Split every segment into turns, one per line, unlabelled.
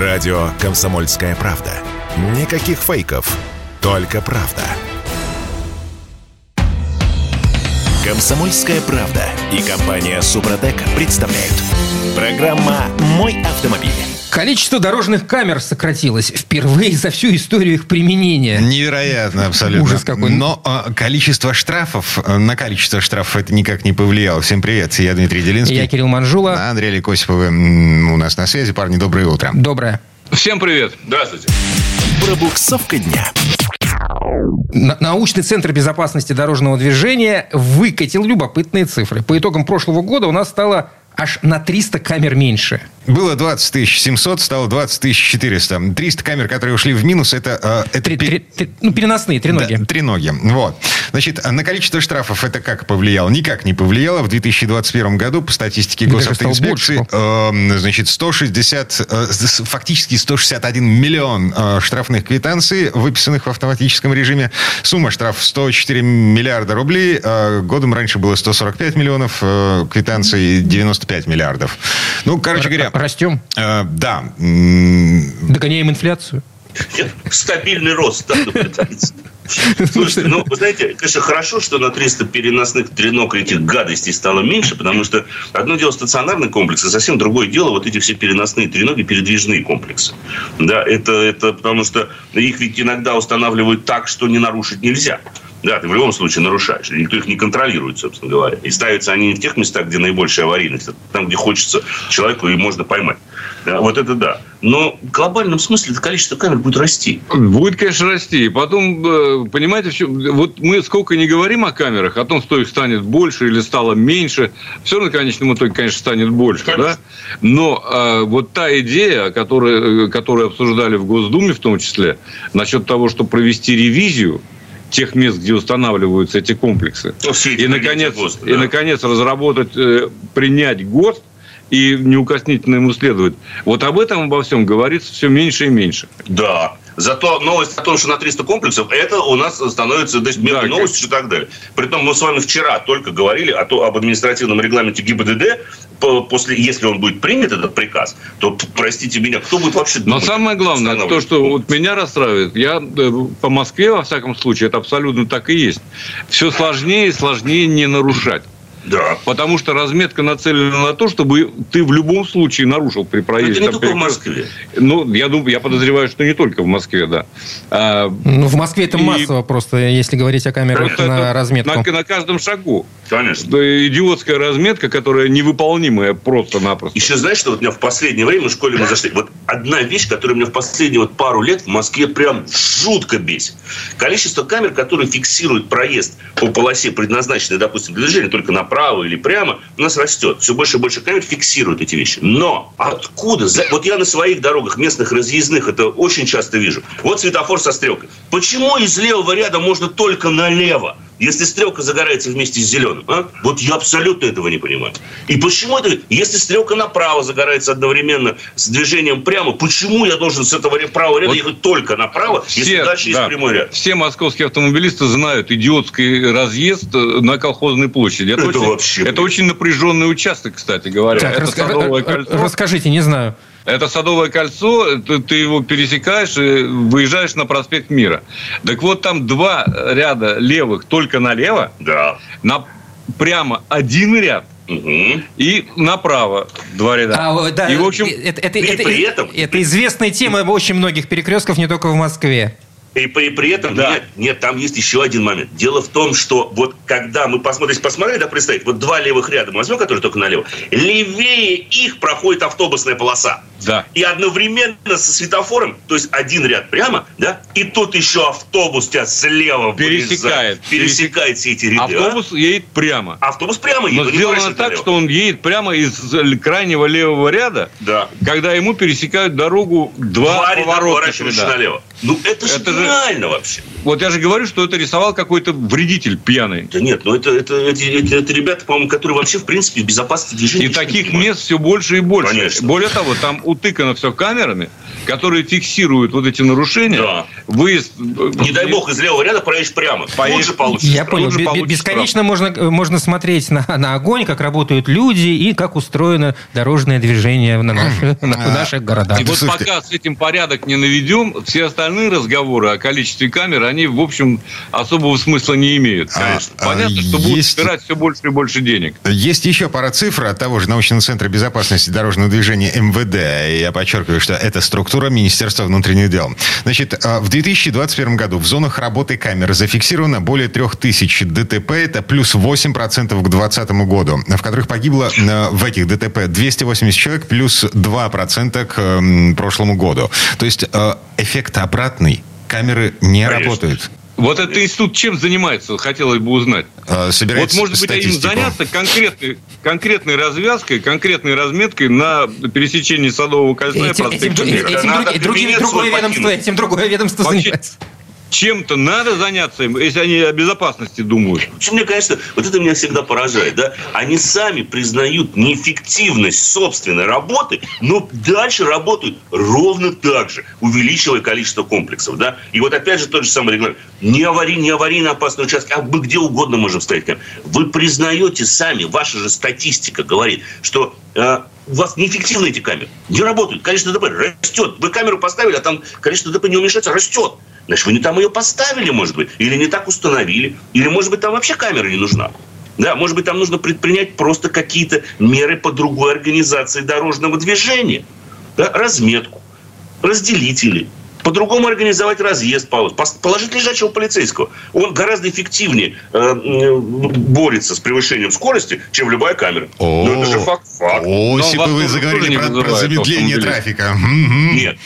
Радио «Комсомольская правда». Никаких фейков, только правда. «Комсомольская правда» и компания «Супротек» представляют. Программа «Мой автомобиль».
Количество дорожных камер сократилось впервые за всю историю их применения.
Невероятно, абсолютно.
Ужас какой.
Но э, количество штрафов, э, на количество штрафов это никак не повлияло. Всем привет, я Дмитрий Делинский.
Я Кирилл Манжула.
А Андрей Ликосиповы м, у нас на связи. Парни, доброе утро.
Доброе.
Всем привет.
Здравствуйте.
Пробуксовка дня.
На- Научный центр безопасности дорожного движения выкатил любопытные цифры. По итогам прошлого года у нас стало аж на 300 камер меньше.
Было 20 700, стало 20 400. 300 камер, которые ушли в минус, это... э, это
Три-
пе-
три- три- ну, переносные, треноги.
Да, треноги. Вот. Значит, на количество штрафов это как повлияло? Никак не повлияло. В 2021 году по статистике госавтоинспекции
больше.
э, значит, 160, э, фактически 161 миллион э, штрафных квитанций, выписанных в автоматическом режиме. Сумма штрафов 104 миллиарда рублей. Э, Годом раньше было 145 миллионов э, квитанций, 95 миллиардов. Ну, короче говоря...
Растем,
э, да.
Догоняем инфляцию.
Нет, Стабильный рост так наблюдается. Слушайте, ну, вы знаете, конечно, хорошо, что на 300 переносных треног этих гадостей стало меньше, потому что одно дело стационарный комплекс, а совсем другое дело вот эти все переносные треноги, передвижные комплексы. Да, это, это потому что их ведь иногда устанавливают так, что не нарушить нельзя. Да, ты в любом случае нарушаешь. и Никто их не контролирует, собственно говоря. И ставятся они не в тех местах, где наибольшая аварийность, а там, где хочется человеку и можно поймать. Да, вот это да. Но в глобальном смысле это количество камер будет расти.
Будет, конечно, расти. И потом, э, понимаете, в чём- вот мы сколько не говорим о камерах, о том, что их станет больше или стало меньше, все равно в конечном итоге, конечно, станет больше. Да? Но э, вот та идея, которую, э, которую обсуждали в Госдуме в том числе, насчет того, чтобы провести ревизию тех мест, где устанавливаются эти комплексы,
Ну,
и, наконец,
ГОСТа,
и,
да.
наконец, разработать, э, принять ГОСТ и неукоснительно ему следовать. Вот об этом обо всем говорится все меньше и меньше.
Да. Зато новость о том, что на 300 комплексов, это у нас становится то есть,
Да,
новостью и так далее. Притом мы с вами вчера только говорили о об административном регламенте ГИБДД. По- После, если он будет принят, этот приказ, то, простите меня, кто будет вообще
Но самое главное, то, что вот меня расстраивает, я э, по Москве, во всяком случае, это абсолютно так и есть. Все сложнее и сложнее не нарушать.
Да.
Потому что разметка нацелена на то, чтобы ты в любом случае нарушил при
Но
проезде.
это не только в. Москве.
Ну, я думаю, я подозреваю, что не только в Москве, да. А,
Ну, в Москве это
И-
массово просто, если говорить о камерах
это-
на
это
разметку.
На, на каждом шагу.
Конечно.
Да, идиотская разметка, которая невыполнимая просто-напросто.
Еще знаешь, что вот у меня в последнее время в школе мы зашли. Вот одна вещь, которая меня в последние вот пару лет в Москве прям жутко бесит. Количество камер, которые фиксируют проезд по полосе, предназначенной, допустим, для движения только направо или прямо, у нас растет. Все больше и больше камер фиксируют эти вещи. Но откуда? Вот я на своих дорогах, местных разъездных, это очень часто вижу. Вот светофор со стрелкой. Почему из левого ряда можно только налево? Если стрелка загорается вместе с зеленым, а? Вот я абсолютно этого не понимаю. И почему это, если стрелка направо загорается одновременно с движением прямо, почему я должен с этого правого ряда
Вот
ехать только направо, если дальше
да,
есть прямой ряд?
Все московские автомобилисты знают идиотский разъезд э, на колхозной площади. Это,
Это
очень,
вообще,
это очень напряженный участок, кстати говоря.
Так,
это,
раска-
садовое
р-
кольцо,
расскажите, не знаю.
Это садовое кольцо, ты, ты его пересекаешь и выезжаешь на проспект Мира. Так вот, там два ряда левых только налево,
Да.
на, прямо один ряд
Мгм.
и направо два ряда.
А, да,
и, в общем,
это, это-
и
это-
при этом-
это известная тема очень многих перекрестков, не только в Москве.
И при, при этом,
Да.
нет, нет, там есть еще один момент. Дело в том, что вот когда мы посмотрим, посмотрели, да, представить, вот два левых ряда мы возьмем, которые только налево, левее их проходит автобусная полоса.
да.
И одновременно со светофором, то есть один ряд прямо, да, и тут еще автобус тебя слева
Пересекает.
вырезает, пересекает все эти ряды. а?
Автобус едет прямо.
Автобус прямо
Но
едет, не
сделано так,
налево.
что он едет прямо из крайнего левого ряда,
Да.
когда ему пересекают дорогу два,
Два
поворота ряда.
налево. Ну, это же
Это же-
гениально вообще.
Вот я же говорю, что это рисовал какой-то вредитель пьяный.
Да нет, ну это, это, эти, эти- это ребята, по-моему, которые вообще, в принципе, в безопасности движения.
И таких
понимают.
мест все больше и больше.
Конечно.
Более того, там утыкано все камерами, которые фиксируют вот эти нарушения.
Да.
Выезд...
Не дай бог, из левого ряда проедешь прямо.
Поедешь-
Тут же получишь.
Я понял.
же получишь
Бесконечно можно, э, можно смотреть на, на огонь, как работают люди и как устроено дорожное движение на наших, на- в наших городах.
И вот пока с этим порядок не наведем, все остальные разговоры о количестве камер, они, в общем, особого смысла не имеют,
А,
конечно.
а
Понятно, что будут
есть-
собирать все больше и больше денег.
Есть еще пара цифр от того же научного центра безопасности дорожного движения МВД. Я подчеркиваю, что это структура Министерства внутренних дел. Значит, а, в 2021 году в зонах работы камер зафиксировано более 3000 ДТП. Это плюс 8% к 2020 году, в которых погибло э, в этих ДТП 280 человек, плюс 2% к прошлому году. То есть эффект обратный. Камеры не
Конечно.
работают.
Вот этот институт чем занимается, хотелось бы узнать.
Э,
Вот,
собирает
может быть, им
статистику.
заняться конкретной, конкретной развязкой, конкретной разметкой на пересечении Садового кольца и
Этим,
проспекта
этим,
Мира.
этим
кабинет
другое ведомство, этим другое ведомство
Вообще-
занимается.
Чем-то надо заняться если они о безопасности думают.
Вообще, мне, конечно, вот это меня всегда поражает, да. Они сами признают неэффективность собственной работы, но дальше работают ровно так же, увеличивая количество комплексов, да. И вот опять же тот же самый регламент. Не аварий, не аварийно опасный участок, а мы где угодно можем камеры. Вы признаете сами, ваша же статистика говорит, что э, у вас неэффективны эти камеры. Не работают. Количество ДТП растет. Вы камеру поставили, а там количество ДТП не уменьшается, растет. Значит, вы не там ее поставили, может быть, или не так установили, или, может быть, там вообще камера не нужна. Да, может быть, там нужно предпринять просто какие-то меры по другой организации дорожного движения. Да, разметку, разделители, по-другому организовать разъезд, положить лежачего полицейского. Он гораздо эффективнее э, борется с превышением скорости, чем любая камера.
О,
Ну, это же факт. факт.
О,
Но
если бы вы заговорили про, про замедление трафика.
Нет.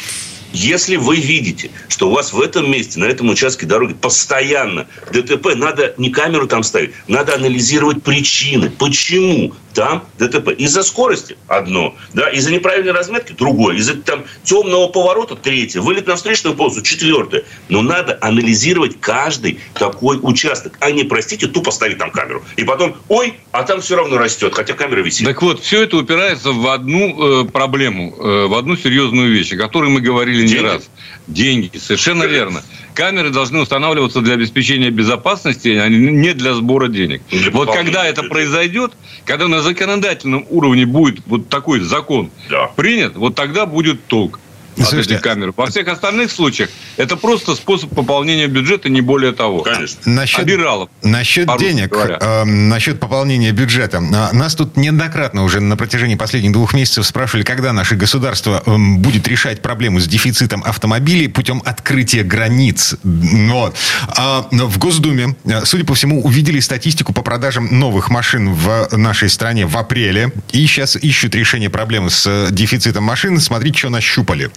Если вы видите, что у вас в этом месте, на этом участке дороги постоянно ДТП, надо не камеру там ставить, надо анализировать причины. Почему там ДТП? Из-за скорости одно, да, из-за неправильной разметки другое, из-за там темного поворота третье, вылет на встречную полосу четвертое. Но надо анализировать каждый такой участок, а не, простите, тупо ставить там камеру. И потом, ой, а там все равно растет, хотя камера висит.
Так вот, все это упирается в одну э, проблему, э, в одну серьезную вещь, о которой мы говорили не
Деньги.
Деньги, совершенно верно. Камеры должны устанавливаться для обеспечения безопасности, а не для сбора денег.
Для
Вот когда это произойдет, когда на законодательном уровне будет вот такой закон
Да.
принят, вот тогда будет толк. От
Слушайте,
этих камер. Во всех остальных случаях это просто способ пополнения бюджета, не более того.
Конечно.
Насчет,
Обиралов.
насчет денег,
говоря.
э, насчет пополнения бюджета. А, Нас тут неоднократно уже на протяжении последних двух месяцев спрашивали, когда наше государство эм, будет решать проблему с дефицитом автомобилей путем открытия границ. Вот. А в Госдуме, э, судя по всему, увидели статистику по продажам новых машин в нашей стране в апреле. И сейчас ищут решение проблемы с э, дефицитом машин. Смотрите, что нащупали.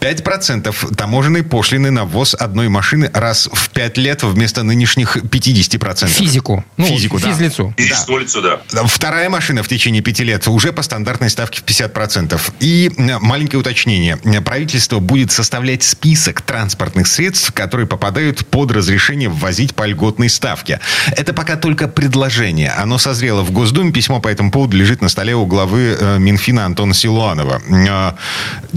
5% таможенной пошлины на ввоз одной машины раз в 5 лет вместо нынешних 50%.
Физику. Ну,
Физику, да.
физлицу.
Физическому лицу, да.
Вторая машина в течение пяти лет уже по стандартной ставке в 50%. И маленькое уточнение. Правительство будет составлять список транспортных средств, которые попадают под разрешение ввозить по льготной ставке. Это пока только предложение. Оно созрело в Госдуме. Письмо по этому поводу лежит на столе у главы э, Минфина Антона Силуанова. Э,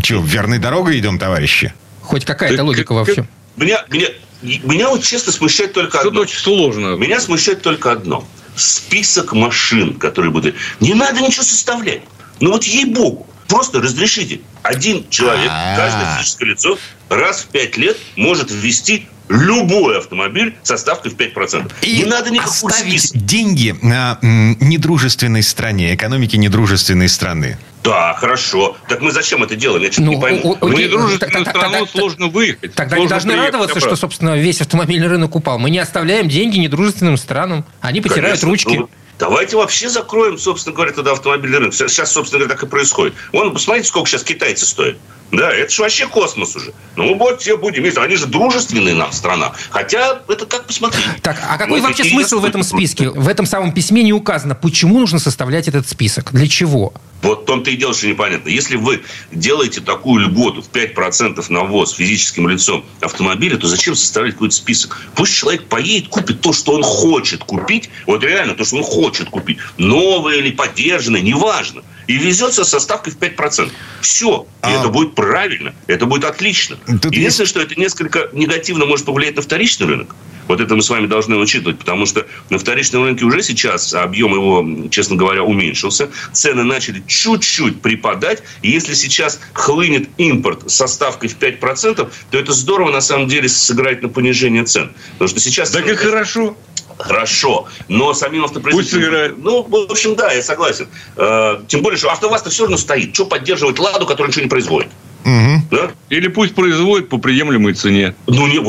Че, верной дорогой идем, товарищи?
Хоть какая-то логика
как-
вообще.
Меня, меня, меня вот честно смущает только
Что-то
одно.
очень сложно.
Меня смущает только одно. Список машин, которые будут... Не надо ничего составлять. Ну вот ей-богу. Просто разрешите. Один человек,
А-а-а.
каждое физическое лицо, раз в пять лет может ввести любой автомобиль со ставкой в 5%.
И
не надо никакого
оставить
списка.
деньги на м, недружественной стране, экономике недружественной страны.
Да, хорошо. Так мы зачем это делаем? Я что-то
Ну,
не пойму.
о- о- окей,
недружественную
так- так-
страну
тогда-
сложно выехать.
Тогда
Сложно
не должны
приехать
радоваться, что, собственно, весь автомобильный рынок упал. Мы не оставляем деньги недружественным странам. Они потеряют
Конечно.
ручки.
Ну, давайте вообще закроем, собственно говоря, тогда автомобильный рынок. Сейчас, собственно говоря, так и происходит. Вон, посмотрите, сколько сейчас китайцы стоят. Да, это же вообще космос уже. Ну, вот все будем есть. Они же дружественные нам страна. Хотя, это как посмотреть.
Так, а какой ну, вообще смысл в этом списке? В этом самом письме не указано, почему нужно составлять этот список? Для чего?
Вот в том-то и дело, что непонятно. Если вы делаете такую льготу в 5% на ввоз физическим лицом автомобиля, то зачем составлять какой-то список? Пусть человек поедет, купит то, что он хочет купить. Вот реально то, что он хочет купить. Новое или поддержанное, неважно и везется со ставкой в 5%. Все. И а... это будет правильно. Это будет отлично. Тут Единственное, есть... что это несколько негативно может повлиять на вторичный рынок. Вот это мы с вами должны учитывать, потому что на вторичном рынке уже сейчас объем его, честно говоря, уменьшился. Цены начали чуть-чуть припадать. И если сейчас хлынет импорт со ставкой в 5%, то это здорово, на самом деле, сыграть на понижение цен. Потому что сейчас...
Так и хорошо
хорошо. Но самим автопроизводителям... Пусть играет. Ну, в общем, да, я согласен. Э, тем более, что АвтоВАЗ-то все равно стоит. Что поддерживать «Ладу», который ничего не производит?
Угу. Да? Или пусть производит по приемлемой цене.
Ну, не,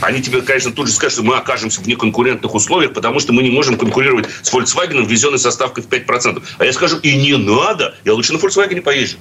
они тебе, конечно, тут же скажут, что мы окажемся в неконкурентных условиях, потому что мы не можем конкурировать с Volkswagen, ввезенной со ставкой в 5%. А я скажу, и не надо, я лучше на Volkswagen поезжу.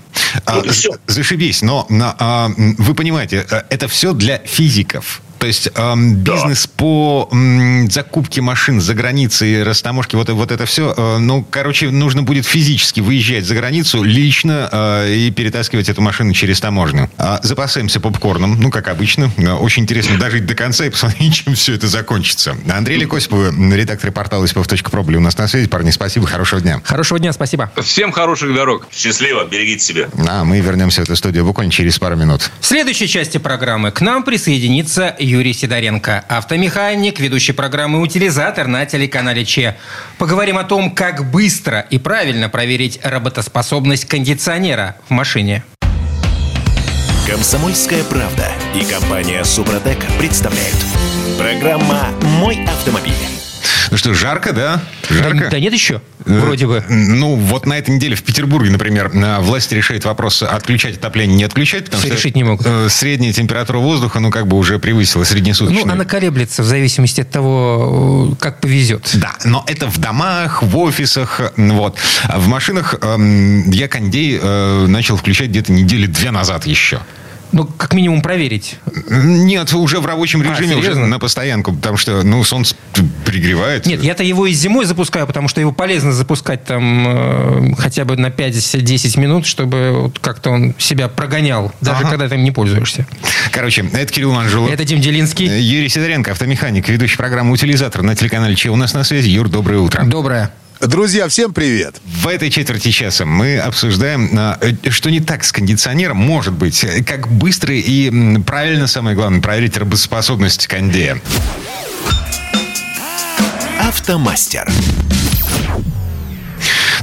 А, вот все. Зашибись, но, но а, вы понимаете, э, это все для физиков. То есть эм, бизнес да. по эм, закупке машин за границей, растаможки, вот, вот это все, э, ну, короче, нужно будет физически выезжать за границу лично э, и перетаскивать эту машину через таможню. А запасаемся попкорном, ну, как обычно. Э, очень интересно дожить до конца и посмотреть, чем все это закончится. Андрей Лекосипов, редактор портала «Испов.про» были у нас на связи. Парни, спасибо, хорошего дня.
Хорошего дня, спасибо.
Всем хороших дорог.
Счастливо, берегите себя.
А мы вернемся в эту студию буквально через пару минут.
В следующей части программы к нам присоединится Юрий Сидоренко, автомеханик, ведущий программы «Утилизатор» на телеканале ЧЕ. Поговорим о том, как быстро и правильно проверить работоспособность кондиционера в машине.
Комсомольская правда и компания «Супротек» представляют. Программа «Мой автомобиль».
Ну что, жарко, да? Жарко?
Да, да нет еще, э, вроде бы.
Ну, вот на этой неделе в Петербурге, например, э, власти решают вопрос отключать отопление, не отключать, потому
Все что решить не могут. Э,
средняя температура воздуха, ну, как бы уже превысила среднесуточную.
Ну, она колеблется в зависимости от того, как повезет.
Да, но это в домах, в офисах, вот. В машинах эм, я кондей начал включать где-то недели две назад еще.
Ну, как минимум проверить.
Нет, уже в рабочем а, режиме, а, уже на постоянку, потому что, ну, солнце пригревает.
Нет, я-то его и зимой запускаю, потому что его полезно запускать там э, хотя бы на 5-10 минут, чтобы вот как-то он себя прогонял, даже ага. когда ты им не пользуешься.
Короче, это Кирилл Манжулов.
Это Дим Делинский.
Юрий Сидоренко, автомеханик, ведущий программы «Утилизатор» на телеканале Че у нас на связи. Юр, доброе утро.
Доброе.
Друзья, всем привет!
В этой четверти часа мы обсуждаем, а, что не так с кондиционером может быть. Как быстро и правильно, самое главное, проверить работоспособность кондея.
Автомастер.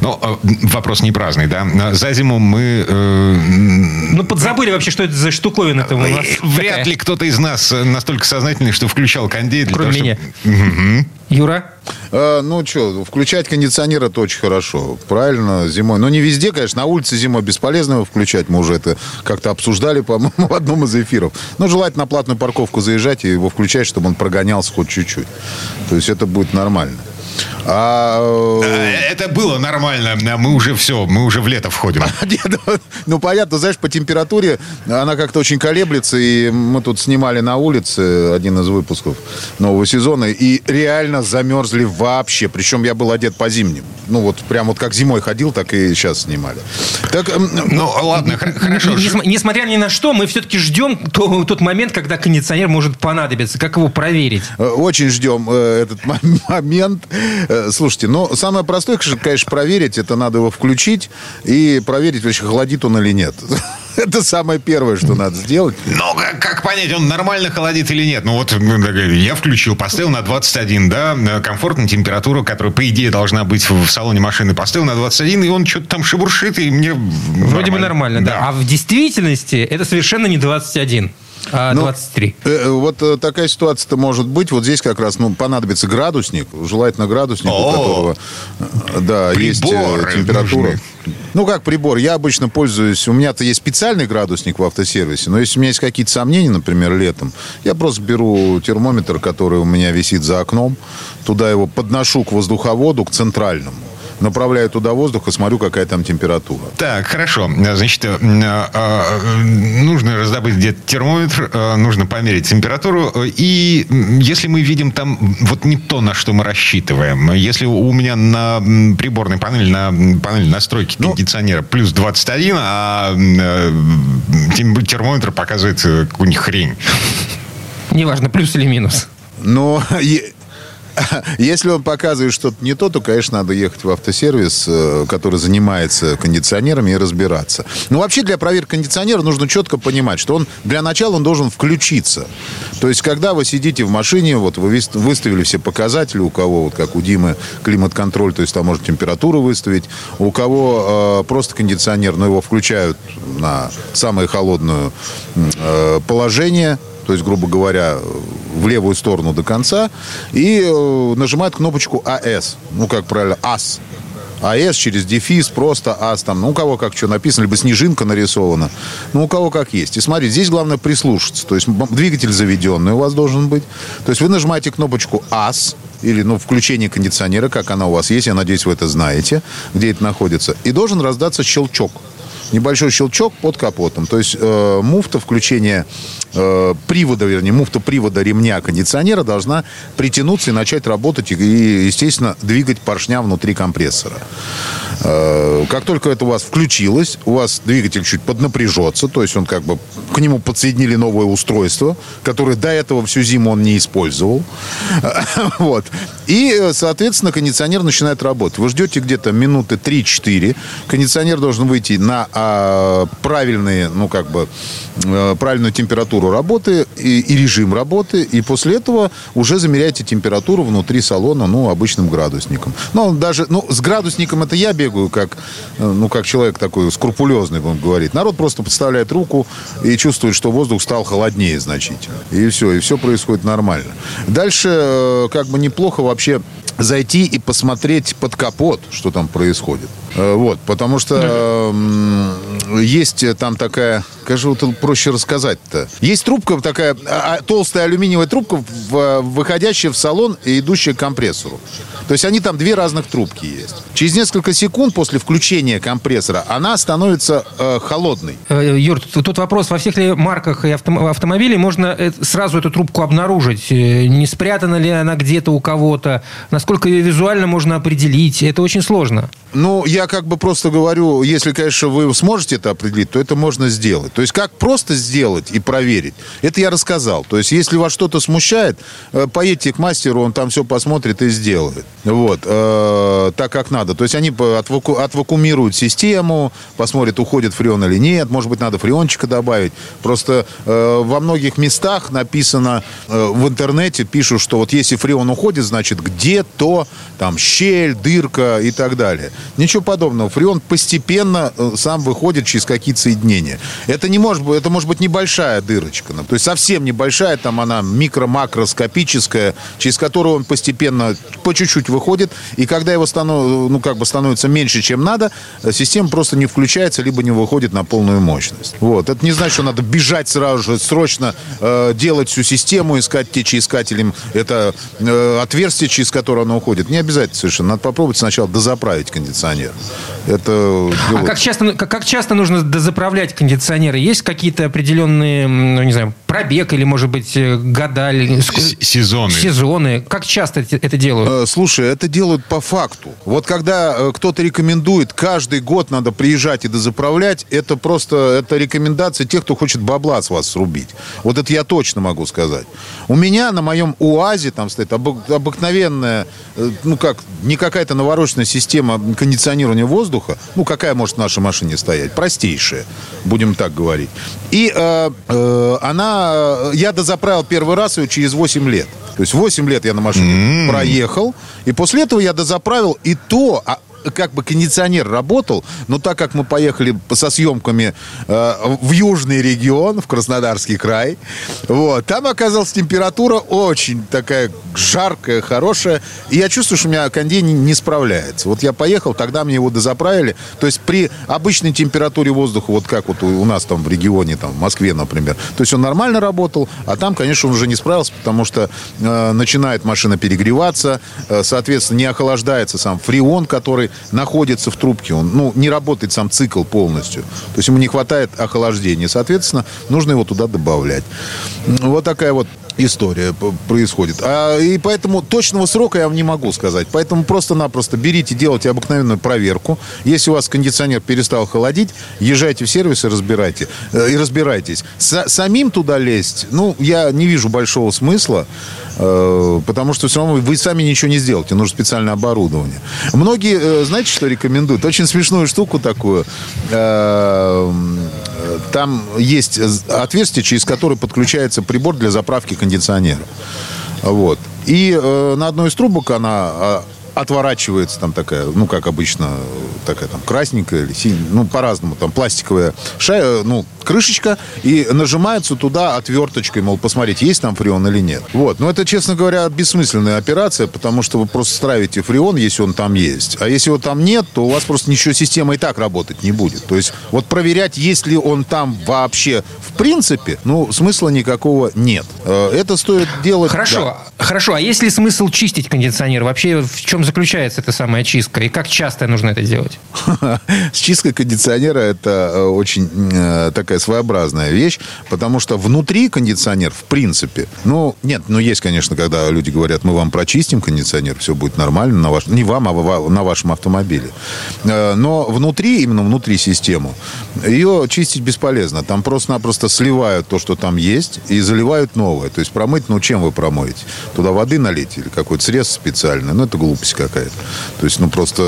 Ну, э, вопрос не праздный, да. За зиму мы... Э,
ну, подзабыли вообще, что это за штуковина-то у нас.
Вряд такая. ли кто-то из нас настолько сознательный, что включал кондей.
Для Кроме того, меня. Чтобы... Угу. Юра?
А, ну, что, включать кондиционер это очень хорошо. Правильно, зимой. Но не везде, конечно. На улице зимой бесполезно его включать. Мы уже это как-то обсуждали, по-моему, в одном из эфиров. Но желательно на платную парковку заезжать и его включать, чтобы он прогонялся хоть чуть-чуть. То есть это будет нормально.
А... Э, это было нормально. Мы уже все, мы уже в лето входим.
Ну, ну, понятно, знаешь, по температуре она как-то очень колеблется. И мы тут снимали на улице один из выпусков нового сезона. И реально замерзли вообще. Причем я был одет по зимнему. Ну, вот прям вот как зимой ходил, так и сейчас снимали. Так,
ну, ладно, хорошо. Несмотря ни на что, мы все-таки ждем тот момент, когда кондиционер может понадобиться. Как его проверить?
Э, очень ждем э, этот момент. Э, слушайте, ну, самое простое, конечно, проверить, это надо его включить и проверить, вообще, холодит он или нет. Это самое первое, что надо сделать.
Но как, как понять, он нормально холодит или нет? Ну вот я включил, поставил на 21, да, комфортная температура, которая, по идее, должна быть в салоне машины, поставил на 21, и он что-то там шебуршит, и мне
Вроде нормально. бы нормально, да. да. А в действительности это совершенно не 21. А, 23. Ну,
э, вот э, такая ситуация-то может быть. Вот здесь как раз ну, понадобится градусник. Желательно градусник, у которого э, да, есть э, температура. Нужны. Ну, как прибор? Я обычно пользуюсь... У меня-то есть специальный градусник в автосервисе, но если у меня есть какие-то сомнения, например, летом, я просто беру термометр, который у меня висит за окном, туда его подношу к воздуховоду, к центральному, направляю туда воздух и смотрю, какая там температура.
Так, хорошо. Значит, э, э, нужно раздобыть где-то термометр, нужно померить температуру. И если мы видим там вот не то, на что мы рассчитываем, если у меня на приборной панели, на панели настройки ну, кондиционера плюс 21, а термометр показывает какую-нибудь хрень.
Неважно, плюс или минус.
Но если он показывает что-то не то, то, конечно, надо ехать в автосервис, э, который занимается кондиционерами и разбираться. Но вообще для проверки кондиционера нужно четко понимать, что он для начала он должен включиться. То есть, когда вы сидите в машине, вот вы выставили все показатели, у кого, вот как у Димы, климат-контроль, то есть там можно температуру выставить, у кого э, просто кондиционер, но его включают на самое холодное э, положение, то есть, грубо говоря, в левую сторону до конца, и э, нажимает кнопочку АС, ну, как правильно, АС. АС через дефис, просто АС там, ну, у кого как что написано, либо снежинка нарисована, ну, у кого как есть. И смотрите, здесь главное прислушаться, то есть двигатель заведенный у вас должен быть, то есть вы нажимаете кнопочку АС, или, ну, включение кондиционера, как она у вас есть, я надеюсь, вы это знаете, где это находится, и должен раздаться щелчок небольшой щелчок под капотом. То есть э, муфта включения э, привода, вернее, муфта привода ремня кондиционера должна притянуться и начать работать и, естественно, двигать поршня внутри компрессора. Э, как только это у вас включилось, у вас двигатель чуть поднапряжется, то есть он как бы к нему подсоединили новое устройство, которое до этого всю зиму он не использовал. Вот. И, соответственно, кондиционер начинает работать. Вы ждете где-то минуты 3-4. Кондиционер должен выйти на а, правильные, ну, как бы, а, правильную температуру работы и, и режим работы. И после этого уже замеряете температуру внутри салона, ну, обычным градусником. Ну, даже, ну, с градусником это я бегаю, как, ну, как человек такой скрупулезный, он говорит. Народ просто подставляет руку и чувствует, что воздух стал холоднее значительно. И все, и все происходит нормально. Дальше, э, как бы неплохо вообще зайти и посмотреть под капот, что там происходит. Э, вот, потому что э, есть там такая, как же вот проще рассказать-то. Есть трубка такая, а, а, толстая алюминиевая трубка, выходящая в салон и идущая к компрессору. То есть они там две разных трубки есть. Через несколько секунд после включения компрессора она становится э, холодной.
Э, Юр, тут, тут вопрос, во всех ли марках и авто, автомобилей можно сразу эту трубку обнаружить? Не спрятана ли она где-то у кого-то? Насколько ее визуально можно определить? Это очень сложно.
Ну, я как бы просто говорю, если, конечно, вы сможете это определить, то это можно сделать. То есть как просто сделать и проверить, это я рассказал. То есть если вас что-то смущает, э, поедьте к мастеру, он там все посмотрит и сделает. Вот. Э, так как надо. То есть они отваку, отвакумируют систему, посмотрят, уходит фреон или нет. Может быть, надо фреончика добавить. Просто э, во многих местах написано в интернете, пишут, что вот если фреон уходит, значит где-то там щель, дырка и так далее. Ничего подобного. Фреон постепенно сам выходит через какие-то соединения. Это не может быть, это может быть небольшая дырочка. То есть совсем небольшая, там она микро-макроскопическая, через которую он постепенно по чуть-чуть выходит. И когда его станов, ну, как бы становится меньше, чем надо, э, система просто не включается, либо не выходит на полную мощность. Вот. Это не значит, что надо бежать сразу же, срочно э, делать всю систему, искать течеискателем это э, отверстие, через которое оно уходит. Не обязательно совершенно. Надо попробовать сначала дозаправить кондиционер кондиционер. Это
а как часто, как, как часто нужно дозаправлять кондиционеры? Есть какие-то определенные, ну, не знаю, пробег или, может быть, э, года?
Сезоны.
Сезоны. Как часто это делают?
Э, слушай, это делают по факту. Вот когда э, кто-то рекомендует, каждый год надо приезжать и дозаправлять, это просто, это рекомендация тех, кто хочет бабла с вас срубить. Вот это я точно могу сказать. У меня на моем УАЗе там стоит обыкновенная, ну как, не какая-то навороченная система кондиционирования воздуха, ну, какая может в нашей машине стоять? Простейшая, будем так говорить. И э, э, она... Я дозаправил первый раз ее через 8 лет. То есть 8 лет я на машине mm-hmm. проехал, и после этого я дозаправил, и то... А, как бы кондиционер работал, но так как мы поехали со съемками э, в южный регион, в Краснодарский край, вот, там оказалась температура очень такая жаркая, хорошая, и я чувствую, что у меня кондей не, не справляется. Вот я поехал, тогда мне его дозаправили, то есть при обычной температуре воздуха, вот как вот у, у нас там в регионе, там в Москве, например, то есть он нормально работал, а там, конечно, он уже не справился, потому что э, начинает машина перегреваться, э, соответственно, не охлаждается сам фреон, который находится в трубке, он ну, не работает сам цикл полностью. То есть ему не хватает охлаждения. Соответственно, нужно его туда добавлять. Вот такая вот история происходит. А, и поэтому точного срока я вам не могу сказать. Поэтому просто-напросто берите, делайте обыкновенную проверку. Если у вас кондиционер перестал холодить, езжайте в сервис и разбирайте. Э, и разбирайтесь. С, самим туда лезть, ну, я не вижу большого смысла. Э, потому что все равно вы сами ничего не сделаете, нужно специальное оборудование. Многие, э, знаете, что рекомендуют? Очень смешную штуку такую. Э, там есть отверстие, через которое подключается прибор для заправки кондиционера. Вот. И на одной из трубок она отворачивается там такая, ну, как обычно, такая там красненькая или синяя, ну, по-разному, там пластиковая шая, ну, крышечка, и нажимается туда отверточкой, мол, посмотреть, есть там фреон или нет. Вот. Но это, честно говоря, бессмысленная операция, потому что вы просто стравите фреон, если он там есть. А если его там нет, то у вас просто ничего система и так работать не будет. То есть вот проверять, есть ли он там вообще в принципе, ну, смысла никакого нет. Э, это стоит делать...
Хорошо, да. хорошо. А есть ли смысл чистить кондиционер? Вообще в чем заключается эта самая чистка? И как часто нужно это делать?
С чисткой кондиционера это э, очень э, такая такая своеобразная вещь, потому что внутри кондиционер, в принципе, ну, нет, ну, есть, конечно, когда люди говорят, мы вам прочистим кондиционер, все будет нормально на ваш, не вам, а на вашем автомобиле. Э, но внутри, именно внутри систему, ее чистить бесполезно. Там просто-напросто сливают то, что там есть, и заливают новое. То есть промыть, ну, чем вы промоете? Туда воды налить или какой-то средств специальный? Ну, это глупость какая-то. То есть, ну, просто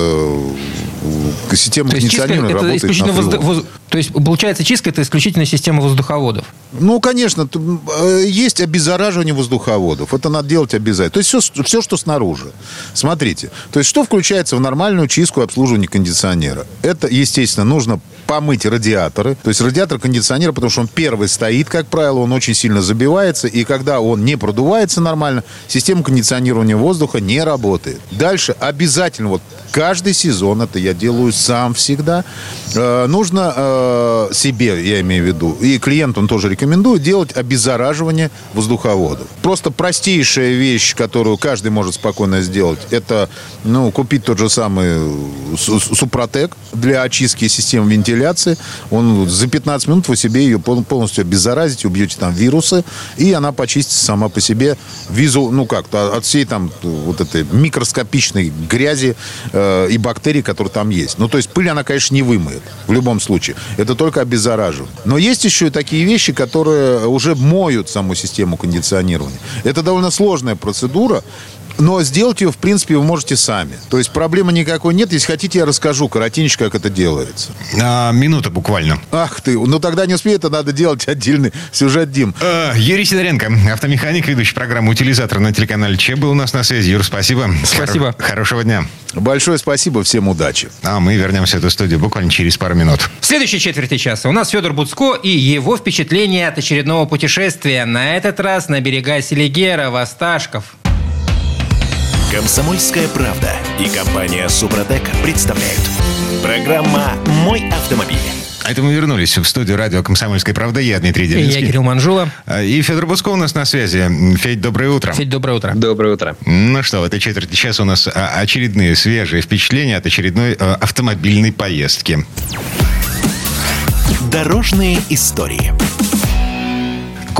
э, система кондиционера работает на воздух...
То есть, получается, чистка – это исключительно система воздуховодов?
Ну, конечно. Э, есть обеззараживание воздуховодов. Это надо делать обязательно. То есть, все, все, что снаружи. Смотрите. То есть, что включается в нормальную чистку и обслуживание кондиционера? Это, естественно, нужно помыть радиаторы. То есть, радиатор кондиционера, потому что он первый стоит, как правило, он очень сильно забивается. И когда он не продувается нормально, система кондиционирования воздуха не работает. Дальше обязательно, вот каждый сезон, это я делаю сам всегда, э, нужно Э, себе, я имею в виду, и клиент он тоже рекомендует делать обеззараживание воздуховодов. Просто простейшая вещь, которую каждый может спокойно сделать, это ну, купить тот же самый Супротек для очистки системы вентиляции. Он за 15 минут вы себе ее полностью обеззаразите, убьете там вирусы, и она почистится сама по себе визу, ну как, от всей там вот этой микроскопичной грязи э, и бактерий, которые там есть. Ну, то есть пыль она, конечно, не вымоет в любом случае. Это только обеззараживает. Но есть еще и такие вещи, которые уже моют саму систему кондиционирования. Это довольно сложная процедура, но сделать ее, в принципе, вы можете сами. То есть проблемы никакой нет. Если хотите, я расскажу коротенько, как это делается.
А, минута буквально.
Ах ты, ну тогда не успею, это надо делать отдельный сюжет, Дим.
А, Юрий Сидоренко, автомеханик, ведущий программы «Утилизатор» на телеканале ЧЕ был у нас на связи. Юр, спасибо.
Спасибо.
Хоро- хорошего дня.
Большое спасибо, всем удачи.
А мы вернемся в эту студию буквально через пару минут.
В следующей четверти часа у нас Федор Буцко и его впечатления от очередного путешествия. На этот раз на берега Селигера, Восташков.
Комсомольская правда и компания Супротек представляют. Программа «Мой автомобиль».
А это мы вернулись в студию радио «Комсомольская правда». Я Дмитрий Делинский.
Я Кирилл Манжула.
А, и Федор Буско у нас на связи. Федь, доброе утро.
Федь, доброе утро.
Доброе утро.
Ну что, в этой четверти часа у нас а, очередные свежие впечатления от очередной а, автомобильной поездки.
Дорожные истории.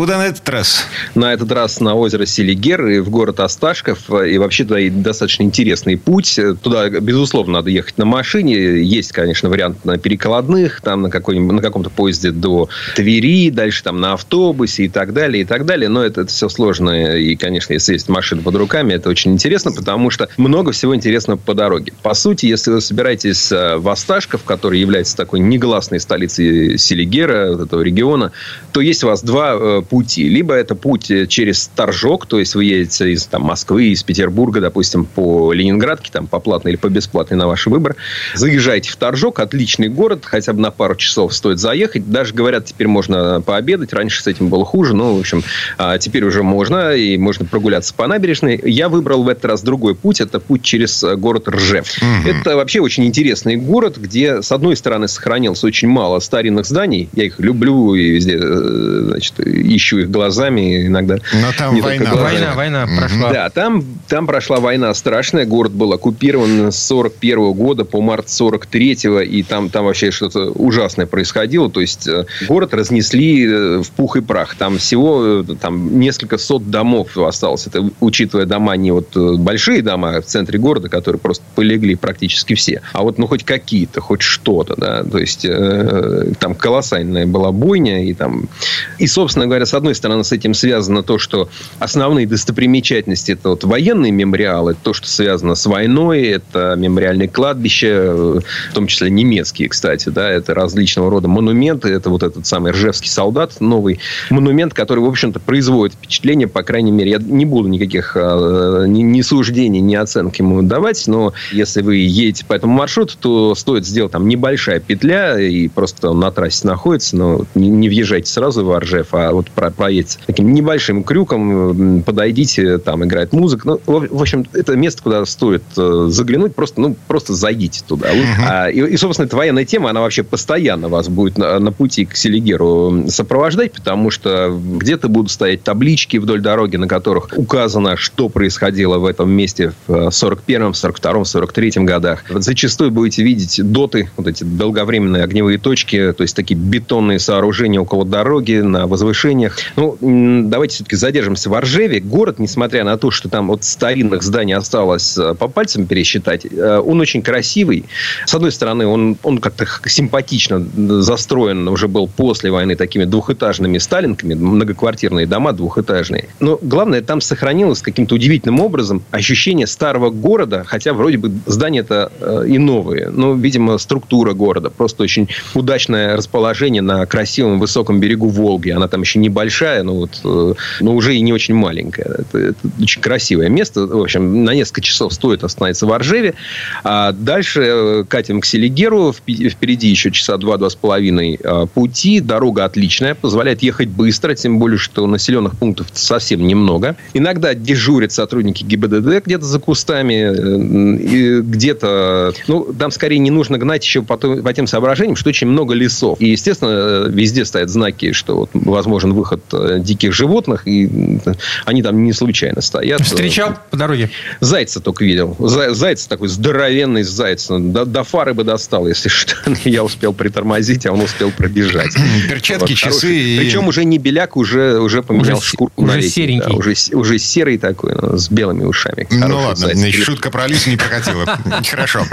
Куда на этот раз?
На этот раз на озеро Селигер и в город Осташков. И вообще туда достаточно интересный путь. Туда, безусловно, надо ехать на машине. Есть, конечно, вариант на перекладных, там на, какой-нибудь, на каком-то поезде до Твери, дальше там на автобусе и так далее, и так далее. Но это, это все сложно. И, конечно, если есть машина под руками, это очень интересно, потому что много всего интересного по дороге. По сути, если вы собираетесь э, в Осташков, который является такой негласной столицей Селигера, этого региона, то есть у вас два э, пути. Либо это путь э, через Торжок, то есть вы едете из там, Москвы, из Петербурга, допустим, по Ленинградке, там, по платной или по бесплатной, на ваш выбор. Заезжаете в Торжок, отличный город, хотя бы на пару часов стоит заехать. Даже, говорят, теперь можно пообедать. Раньше с этим было хуже, но, в общем, а, теперь уже можно, и можно прогуляться по набережной. Я выбрал в этот раз другой путь. Это путь через э, город Ржев. Угу. Это вообще очень интересный город, где, с одной стороны, сохранилось очень мало старинных зданий. Я их люблю и везде, э, значит, ищу их глазами иногда.
Но там война.
Война, война прошла.
Да, там, там прошла война страшная. Город был оккупирован с 41 года по март 43-го. И там, там вообще что-то ужасное происходило. То есть, э, город разнесли э, в пух и прах. Там всего там, несколько сот домов осталось. Это учитывая дома не вот большие дома в центре города, которые просто полегли практически все. А вот, ну, хоть какие-то, хоть что-то, да. То есть, э, там колоссальная была бойня. И, там... и, собственно говоря, с одной стороны, с этим связано то, что основные достопримечательности это вот военные мемориалы, то, что связано с войной, это мемориальные кладбища, в том числе немецкие, кстати, да, это различного рода монументы, это вот этот самый Ржевский солдат, новый монумент, который, в общем-то, производит впечатление, по крайней мере, я не буду никаких э, ни, ни суждений, ни оценки ему давать, но если вы едете по этому маршруту, то стоит сделать там небольшая петля, и просто на трассе находится, но не, не въезжайте сразу в Ржев, а вот про, проедете таким небольшим крюком, подойдите, там играет музыка. Ну, в общем, это место, куда стоит э, заглянуть, просто, ну, просто зайдите туда. Uh-huh. А, и, и, собственно, эта военная тема, она вообще постоянно вас будет на, на пути к Селигеру сопровождать, потому что где-то будут стоять таблички вдоль дороги, на которых указано, что происходило в этом месте в 41-м, 42-м, 43-м годах. Зачастую будете видеть доты, вот эти долговременные огневые точки, то есть такие бетонные сооружения около дороги, на возвышениях. Ну, давайте все-таки задержимся в Оржеве. Город, несмотря на то, что там вот старинных зданий осталось э, по пальцам пересчитать, э, он очень красивый. С одной стороны, он, он как-то симпатично застроен уже был после войны такими двухэтажными сталинками, многоквартирные дома двухэтажные. Но главное, там сохранилось каким-то удивительным образом ощущение старого города, хотя вроде бы здания-то э, и новые. Но, видимо, структура города. Просто очень удачное расположение на красивом высоком берегу Волги. Она там еще небольшая, но вот но уже и не очень маленькая. Это, это очень красивое место. В общем, на несколько часов стоит остановиться в Оржеве. А дальше э, катим к Селигеру. Впереди еще часа два-два с половиной а, пути. Дорога отличная, позволяет ехать быстро, тем более, что населенных пунктов совсем немного. Иногда дежурят сотрудники ГИБДД где-то за кустами, где-то... Ну, там скорее не нужно гнать еще по, по тем соображениям, что очень много лесов. И, естественно, везде стоят знаки, что вот возможен выход э, диких животных, и они там не случайно стоят.
Встречал по дороге?
Зайца только видел. Заяц такой здоровенный заяц. До, до фары бы достал, если что. Я успел притормозить, а он успел пробежать.
Перчатки, вот, часы.
И... Причем уже не беляк, уже, уже поменял уже, шкурку
уже серенький. Да,
уже, уже серый такой, ну, с белыми ушами.
Ну ладно, заяц. шутка про лису не прокатила. Хорошо.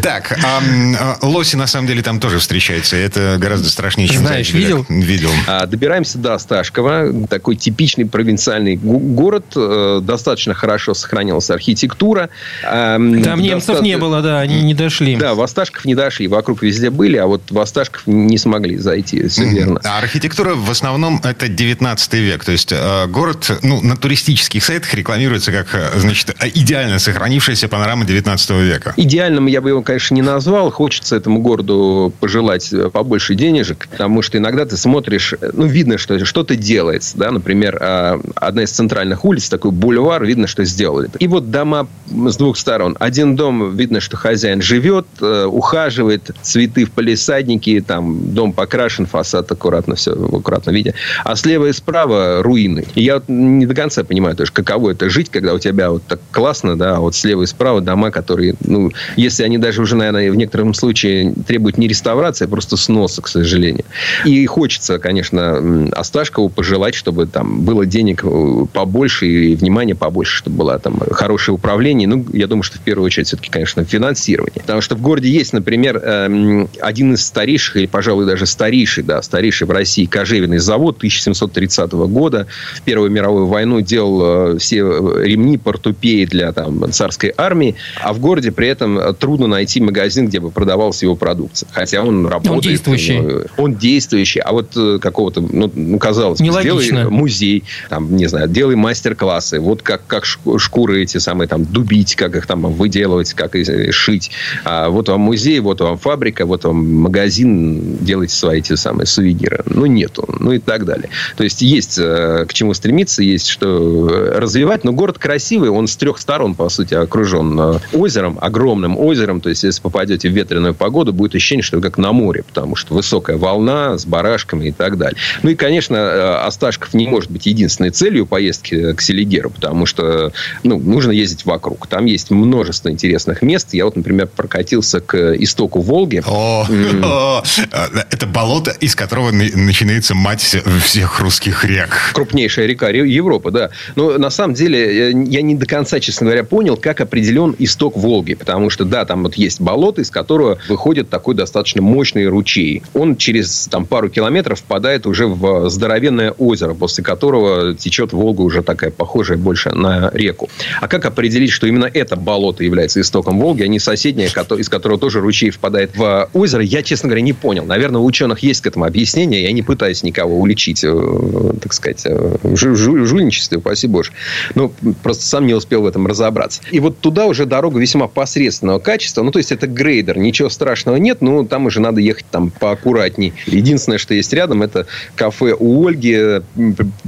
Так, а, лоси на самом деле там тоже встречаются. Это гораздо страшнее, чем
Знаешь, видел?
Видел.
Добираемся до Осташкова. Такой типичный провинциальный город. Э, достаточно хорошо сохранилась архитектура.
Там немцев не было, да, они не дошли.
Да, в Осташков не дошли. Вокруг везде были, а вот в Осташков не смогли зайти. Все верно.
А архитектура в основном это 19 век. То есть э, город ну, на туристических сайтах рекламируется как э, значит, идеально сохранившаяся панорама 19 века.
Идеальным я бы его, конечно, не назвал. Хочется этому городу пожелать побольше денежек, потому что иногда ты смотришь, ну, видно, что что-то делается. Да? Например, а, одна из центральных улиц, такой бульвар, видно, что сделали. И вот дома с двух сторон. Один дом, видно, что хозяин живет, э, ухаживает, цветы в палисаднике, там дом покрашен, фасад аккуратно, все в аккуратном виде. А слева и справа руины. И я вот не до конца понимаю, тоже, каково это жить, когда у тебя вот так классно, да, а вот слева и справа дома, которые, ну, если они даже уже, наверное, в некотором случае требуют не реставрации, а просто сноса, к сожалению. И хочется, конечно, Осташкову пожелать, чтобы там было денег э, побольше и внимания побольше, чтобы было там хорошее управление. Ну, я думаю, что в первую очередь все-таки, конечно, финансирование. Потому что в городе есть, например, эм, один из старейших, или, пожалуй, даже старейший, да, старейший в России кожевенный завод 1730 года. В Первую мировую войну делал э, все ремни, портупеи для там, царской армии. А в городе при этом трудно найти магазин, где бы продавалась его продукция. Хотя он работает. Он
действующий.
Он действующий. А вот э, какого-то, ну, ну казалось бы, сделай музей, там, не знаю, делай мастер-классы. Вот как, как шкуры эти самые там дубить, как их там выделывать, как их э, шить. А вот вам музей, вот вам фабрика, вот вам магазин, делайте свои эти самые сувениры. Ну, нету. Ну, и так далее. То есть, есть э, к чему стремиться, есть что развивать. Но город красивый, он с трех сторон, по сути, окружен озером, огромным озером. То есть, если попадете в ветреную погоду, будет ощущение, что вы как на море, потому что высокая волна с барашками и так далее. Ну и, конечно, конечно, э, Осташков не может быть единственной целью поездки к Селигеру, потому что ну, нужно ездить вокруг. Там есть множество интересных мест. Я вот, например, прокатился к истоку Волги.
О, это болото, из которого начинается мать всех русских рек.
Крупнейшая река Европы, да. Но на самом деле э, я не до конца, честно говоря, понял, как определен исток Волги. Потому что, да, там вот есть болото, из которого выходит такой достаточно мощный ручей. Он через там, пару километров впадает уже в здоровенное озеро, после которого течет Волга уже такая похожая больше на реку. А как определить, что именно это болото является истоком Волги, а не соседнее, из которого тоже ручей впадает в озеро, я, честно говоря, не понял. Наверное, у ученых есть к этому объяснение. Я не пытаюсь никого уличить, э, так сказать, э, в жульничестве, упаси боже. Но просто сам не успел в этом разобраться. И вот туда уже дорога весьма посредственного качества. Ну, то есть, это грейдер. Ничего страшного нет, но там уже надо ехать там поаккуратней. Единственное, что есть рядом, это кафе у Ольги,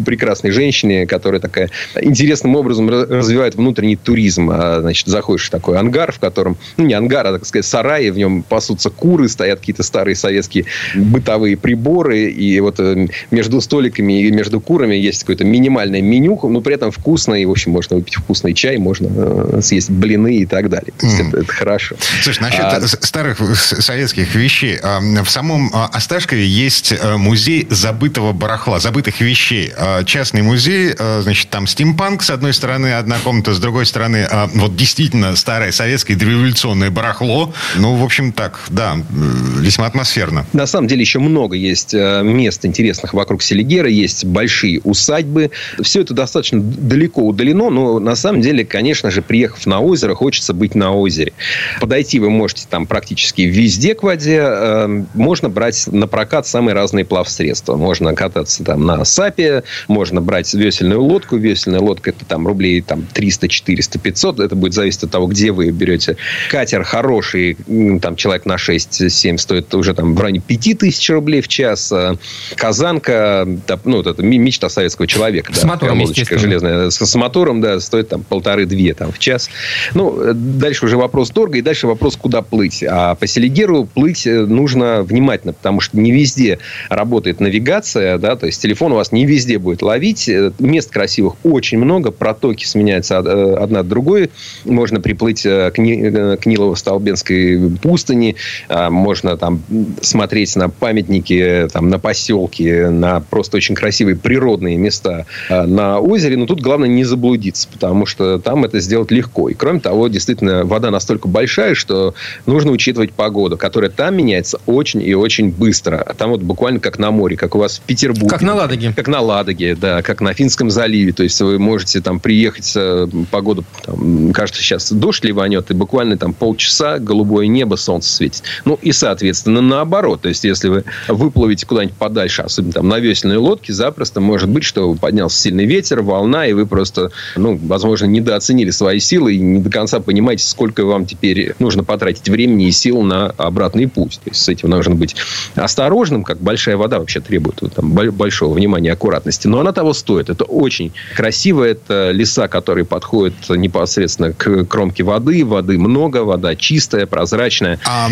прекрасной женщине, которая такая интересным образом развивает внутренний туризм. А, значит, заходишь в такой ангар, в котором, ну, не ангар, а, так сказать, сараи, в нем пасутся куры, стоят какие-то старые советские бытовые приборы, и вот э, между столиками и между курами есть какое-то минимальное меню, но при этом вкусно, и, в общем, можно выпить вкусный чай, можно э, съесть блины и так далее. То есть, mm. это, это хорошо.
Слушай, насчет а... старых советских вещей. В самом а, Осташкове есть э, музей забытого барахла, забытых вещей. А, частный музей, значит, там стимпанк с одной стороны, одна комната, с другой стороны, вот действительно старое советское дореволюционное барахло. Ну, в общем, так, да, весьма атмосферно.
На самом деле еще много есть э, мест интересных вокруг Селигера, есть большие усадьбы. Все это достаточно далеко удалено, но на самом деле, конечно же, приехав на озеро, хочется быть на озере. Подойти вы можете там практически везде к воде. Э, можно брать на прокат самые разные плавсредства. Можно кататься там на САПе, можно брать весельную лодку. Весельная лодка это там рублей там, 300, 400, 500. Это будет зависеть от того, где вы берете. Катер хороший, там человек на 6-7 стоит уже там в районе 5000 рублей в час. Э, казанка, ну, вот это мечта советского человека.
С да, мотором,
железная. С, с мотором, да, стоит там полторы-две там в час. Ну, дальше уже вопрос дорого, и дальше вопрос, куда плыть. А по Селигеру плыть э, нужно внимательно, потому что не везде работает навигация, да, то есть телефон у вас не везде будет ловить. Э, мест красивых очень много, протоки сменяются одна от другой. Можно приплыть к, Ни, к Нилово-Столбенской пустыни, а, можно там смотреть на памятники, там, на поселки, на просто очень красивые природные места на озере. Но тут главное не заблудиться, потому что там это сделать легко. И кроме того, действительно, вода настолько большая, что нужно учитывать погоду, которая там меняется очень и очень быстро. Там вот буквально как на море, как у вас в Петербурге.
Как на Ладоге.
Как на Ладоге, да, как на Финском заливе. То есть вы можете там приехать, э, погода, там, кажется, сейчас дождь ливанет, и буквально там полчаса голубое небо, солнце светит. Ну и, соответственно, наоборот. То есть, если вы выплывете куда-нибудь подальше, особенно там на весельной лодке, запросто может быть, что поднялся сильный ветер, волна, и вы просто, ну, возможно, недооценили свои силы и не до конца понимаете, сколько вам теперь нужно потратить времени и сил на обратный путь. То есть, с этим нужно быть осторожным, как большая вода вообще требует там, большого внимания и аккуратности. Но она того стоит. Это очень красиво. Это леса, которые подходят непосредственно к кромке воды. Воды много, вода чистая, прозрачная.
А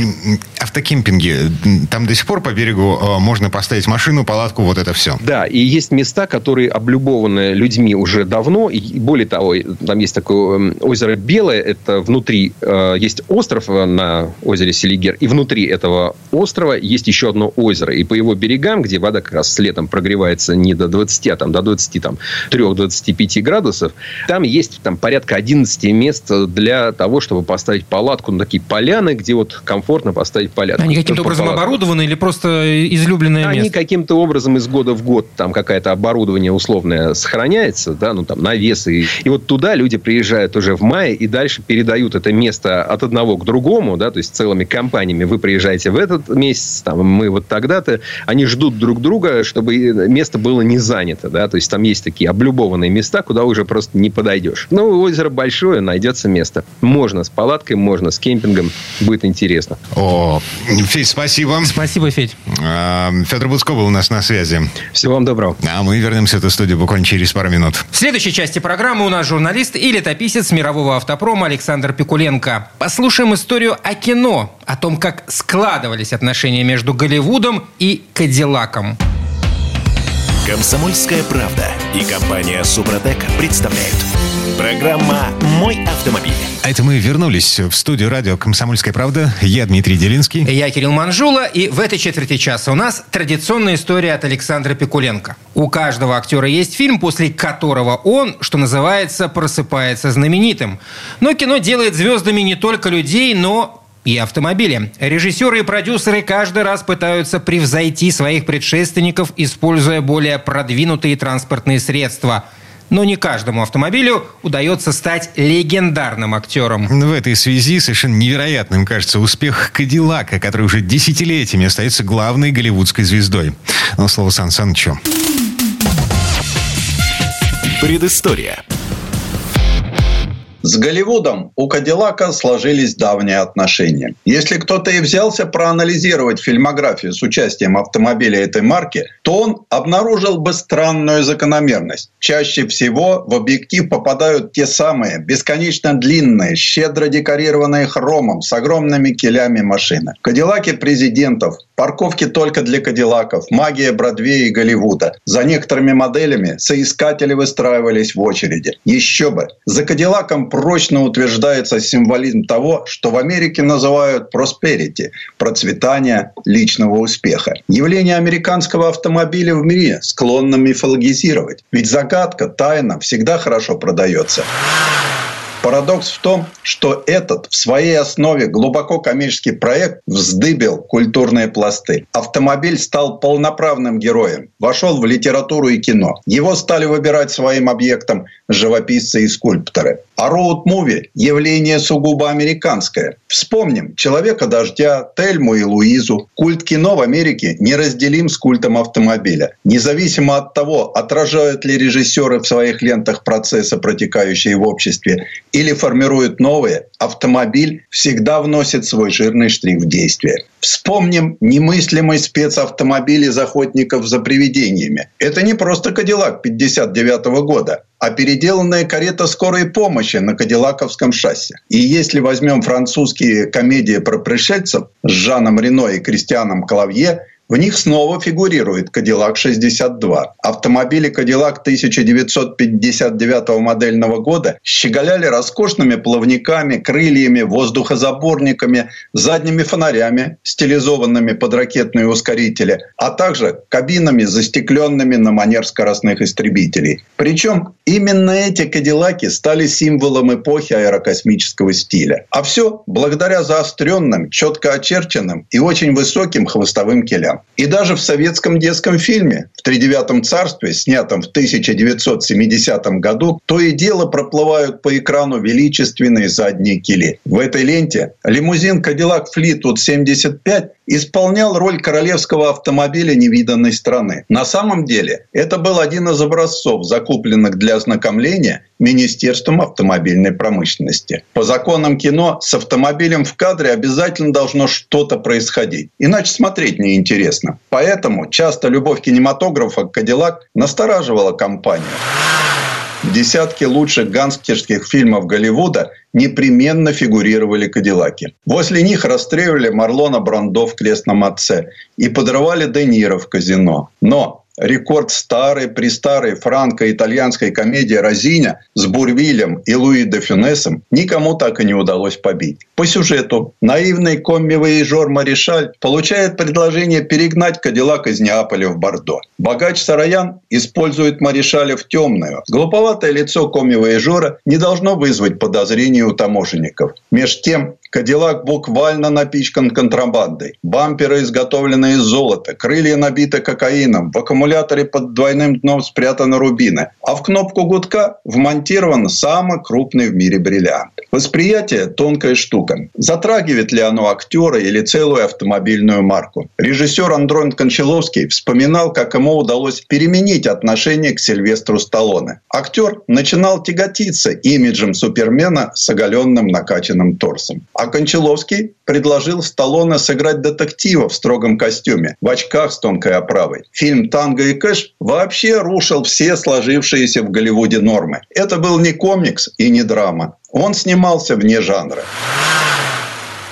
автокемпинги, там до сих пор по берегу э, можно поставить машину, палатку, вот это все.
Да, и есть места, которые облюбованы людьми уже давно. И более того, там есть такое озеро Белое, это внутри э, есть остров на озере Селигер, и внутри этого острова есть еще одно озеро. И по его берегам, где вода как раз летом прогревается не до 20, а там до 23-25 градусов, там есть там порядка 11 мест для того, чтобы поставить палатку на такие поляны, где вот комфортно поставить палатку.
Они каким-то образом палатку. оборудованы или просто излюбленное
Они
место?
Они каким-то образом из года в год там какое-то оборудование условное сохраняется, да, ну там навесы. И вот туда люди приезжают уже в мае и дальше передают это место от одного к другому, да, то есть целыми компаниями. Вы приезжаете в этот месяц, там, мы вот тогда-то. Они ждут друг друга, чтобы место было не занято, да, то есть там есть такие облюбованные места, куда уже просто не подойдешь. Ну, озеро большое, найдется место. Можно с палаткой, можно с кемпингом, будет интересно.
О, Федь, спасибо.
Спасибо, Федь.
А, Федор Буцко был у нас на связи.
Всего вам доброго.
А мы вернемся в эту студию буквально через пару минут.
В следующей части программы у нас журналист и летописец мирового автопрома Александр Пикуленко. Послушаем историю о кино, о том, как складывались отношения между Голливудом и Кадиллаком.
Комсомольская правда и компания Супротек представляют. Программа «Мой автомобиль».
А это мы вернулись в студию радио «Комсомольская правда». Я Дмитрий Делинский.
Я Кирилл Манжула. И в этой четверти часа у нас традиционная история от Александра Пикуленко. У каждого актера есть фильм, после которого он, что называется, просыпается знаменитым. Но кино делает звездами не только людей, но и автомобили. Режиссеры и продюсеры каждый раз пытаются превзойти своих предшественников, используя более продвинутые транспортные средства – но не каждому автомобилю удается стать легендарным актером.
В этой связи совершенно невероятным кажется успех Кадиллака, который уже десятилетиями остается главной голливудской звездой. Но слово Сан Санычу.
Предыстория.
С Голливудом у Кадиллака сложились давние отношения. Если кто-то и взялся проанализировать фильмографию с участием автомобиля этой марки, то он обнаружил бы странную закономерность. Чаще всего в объектив попадают те самые бесконечно длинные, щедро декорированные хромом с огромными килями машины. Кадиллаки президентов, парковки только для кадиллаков, магия Бродвея и Голливуда. За некоторыми моделями соискатели выстраивались в очереди. Еще бы, за кадиллаком прочно утверждается символизм того, что в Америке называют prosperity – процветание личного успеха. Явление американского автомобиля в мире склонно мифологизировать. Ведь загадка, тайна всегда хорошо продается. Парадокс в том, что этот в своей основе глубоко коммерческий проект вздыбил культурные пласты. Автомобиль стал полноправным героем, вошел в литературу и кино. Его стали выбирать своим объектом живописцы и скульпторы. А роуд-муви – явление сугубо американское. Вспомним «Человека дождя», «Тельму и Луизу». Культ кино в Америке неразделим с культом автомобиля. Независимо от того, отражают ли режиссеры в своих лентах процессы, протекающие в обществе, или формируют новые, автомобиль всегда вносит свой жирный штрих в действие. Вспомним немыслимый спецавтомобиль из охотников за привидениями. Это не просто Кадиллак 59 года, а переделанная карета скорой помощи на кадиллаковском шасси. И если возьмем французские комедии про пришельцев с Жаном Рено и Кристианом Клавье, в них снова фигурирует Кадиллак 62. Автомобили Кадиллак 1959 модельного года щеголяли роскошными плавниками, крыльями, воздухозаборниками, задними фонарями, стилизованными под ракетные ускорители, а также кабинами, застекленными на манер скоростных истребителей. Причем именно эти Кадиллаки стали символом эпохи аэрокосмического стиля. А все благодаря заостренным, четко очерченным и очень высоким хвостовым И даже в советском детском фильме в «Тридевятом царстве», снятом в 1970 году, то и дело проплывают по экрану величественные задние кили. В этой ленте лимузин Cadillac Fleetwood 75 исполнял роль королевского автомобиля невиданной страны. На самом деле это был один из образцов, закупленных для ознакомления Министерством автомобильной промышленности. По законам кино с автомобилем в кадре обязательно должно что-то происходить. Иначе смотреть неинтересно. Поэтому часто любовь кинематографа к «Кадиллак» настораживала компанию. В десятке лучших гангстерских фильмов Голливуда непременно фигурировали кадиллаки. Возле них расстреливали Марлона Брандо в «Крестном отце» и подрывали Де Ниро в казино. Но рекорд старой, престарой франко-итальянской комедии «Розиня» с Бурвилем и Луи де Фюнесом никому так и не удалось побить. По сюжету наивный комми-воежор Маришаль получает предложение перегнать Кадиллак из Неаполя в Бордо. Богач Сараян использует Маришаля в темную. Глуповатое лицо комми-воежора не должно вызвать подозрений у таможенников. Меж тем, Кадиллак буквально напичкан контрабандой. Бамперы изготовлены из золота, крылья набиты кокаином, в аккумуляторе под двойным дном спрятаны рубины, а в кнопку гудка вмонтирован самый крупный в мире бриллиант. Восприятие – тонкая штука. Затрагивает ли оно актера или целую автомобильную марку? Режиссер Андрон Кончаловский вспоминал, как ему удалось переменить отношение к Сильвестру Сталлоне. Актер начинал тяготиться имиджем Супермена с оголенным накачанным торсом. А Кончаловский предложил Сталлоне сыграть детектива в строгом костюме, в очках с тонкой оправой. Фильм «Танго и кэш» вообще рушил все сложившиеся в Голливуде нормы. Это был не комикс и не драма. Он снимался вне жанра.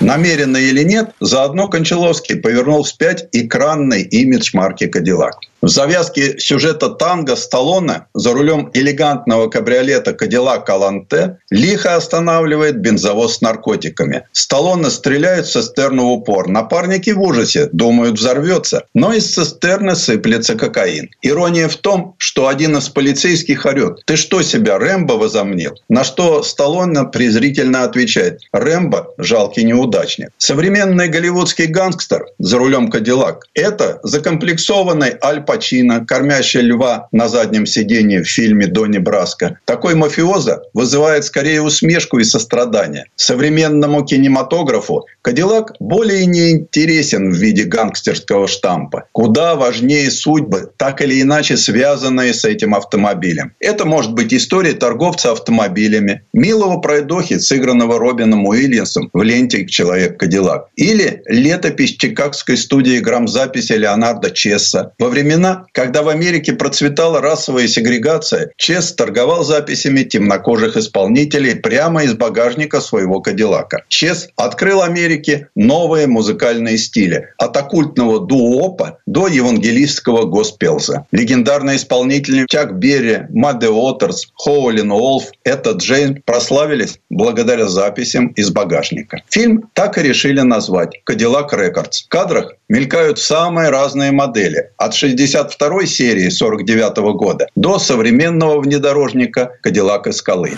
Намеренно или нет, заодно Кончаловский повернул вспять экранный имидж марки «Кадиллак». В завязке сюжета танго Сталлоне за рулем элегантного кабриолета Кадилла Каланте лихо останавливает бензовоз с наркотиками. Сталлоне стреляет в цистерну в упор. Напарники в ужасе, думают взорвется. Но из цистерны сыплется кокаин. Ирония в том, что один из полицейских орет. Ты что себя, Рэмбо возомнил? На что Сталлоне презрительно отвечает. Рэмбо – жалкий неудачник. Современный голливудский гангстер за рулем Кадиллак – это закомплексованный Аль Пачино, кормящий льва на заднем сидении в фильме «Донни Браско». Такой мафиоза вызывает скорее усмешку и сострадание. Современному кинематографу Кадиллак более не интересен в виде гангстерского штампа. Куда важнее судьбы, так или иначе связанные с этим автомобилем. Это может быть история торговца автомобилями, милого пройдохи, сыгранного Робином Уильямсом в ленте «Человек Кадиллак». Или летопись чикагской студии грамзаписи Леонарда Чесса. Во времена времена, когда в Америке процветала расовая сегрегация, Чес торговал записями темнокожих исполнителей прямо из багажника своего Кадиллака. Чес открыл Америке новые музыкальные стили. От оккультного дуопа до евангелистского госпелза. Легендарные исполнители Чак Берри, Мадде Уотерс, Хоулин Олф, это Джейн прославились благодаря записям из багажника. Фильм так и решили назвать «Кадиллак Рекордс». В кадрах мелькают самые разные модели. От 62 серии 49 года до современного внедорожника «Кадиллак Скалы».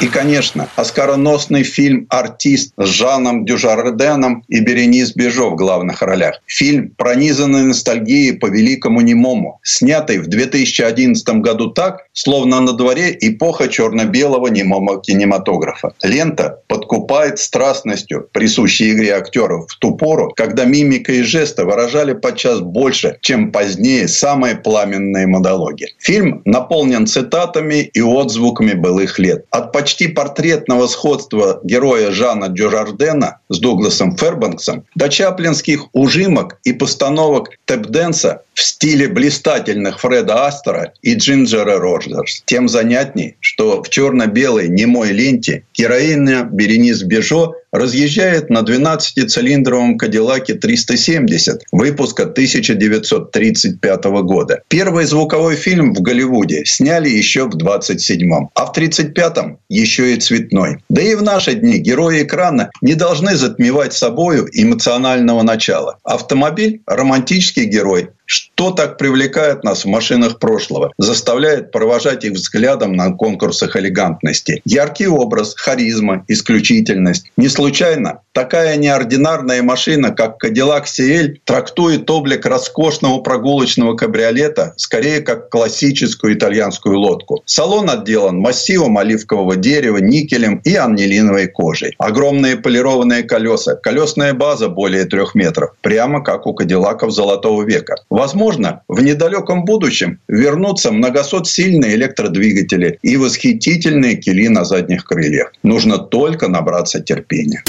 И, конечно, оскароносный фильм «Артист» с Жаном Дюжарденом и Беренис Бежо в главных ролях. Фильм, пронизанный ностальгией по великому немому, снятый в 2011 году так, словно на дворе эпоха черно-белого немого кинематографа. Лента подкупает страстностью, присущей игре актеров в ту пору, когда мимика и жесты выражали подчас больше, чем позднее самые пламенные монологи. Фильм наполнен цитатами и отзвуками былых лет. От почти портретного сходства героя Жана Дюжардена с Дугласом Фербанксом до чаплинских ужимок и постановок тэп-дэнса в стиле блистательных Фреда Астера и Джинджера Роджерс. Тем занятней, что в черно-белой немой ленте героиня Беренис Бежо разъезжает на 12-цилиндровом Кадиллаке 370 выпуска 1935 года. Первый звуковой фильм в Голливуде сняли еще в 27-м, а в 35-м еще и цветной. Да и в наши дни герои экрана не должны затмевать собою эмоционального начала. Автомобиль – романтический герой, что так привлекает нас в машинах прошлого, заставляет провожать их взглядом на конкурсах элегантности? Яркий образ, харизма, исключительность. Не случайно такая неординарная машина, как Cadillac CL, трактует облик роскошного прогулочного кабриолета скорее как классическую итальянскую лодку. Салон отделан массивом оливкового дерева, никелем и аннелиновой кожей. Огромные полированные колеса, колесная база более трех метров, прямо как у Кадиллаков Золотого века. Возможно, в недалеком будущем вернутся многосот-сильные электродвигатели и восхитительные кили на задних крыльях. Нужно только набраться терпения.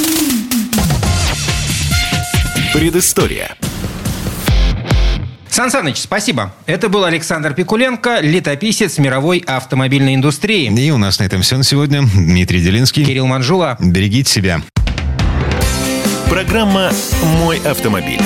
Предыстория.
Сан Саныч, спасибо. Это был Александр Пикуленко, летописец мировой автомобильной индустрии.
И у нас на этом все на сегодня. Дмитрий Делинский.
Кирилл Манжула.
Берегите себя.
Программа «Мой автомобиль».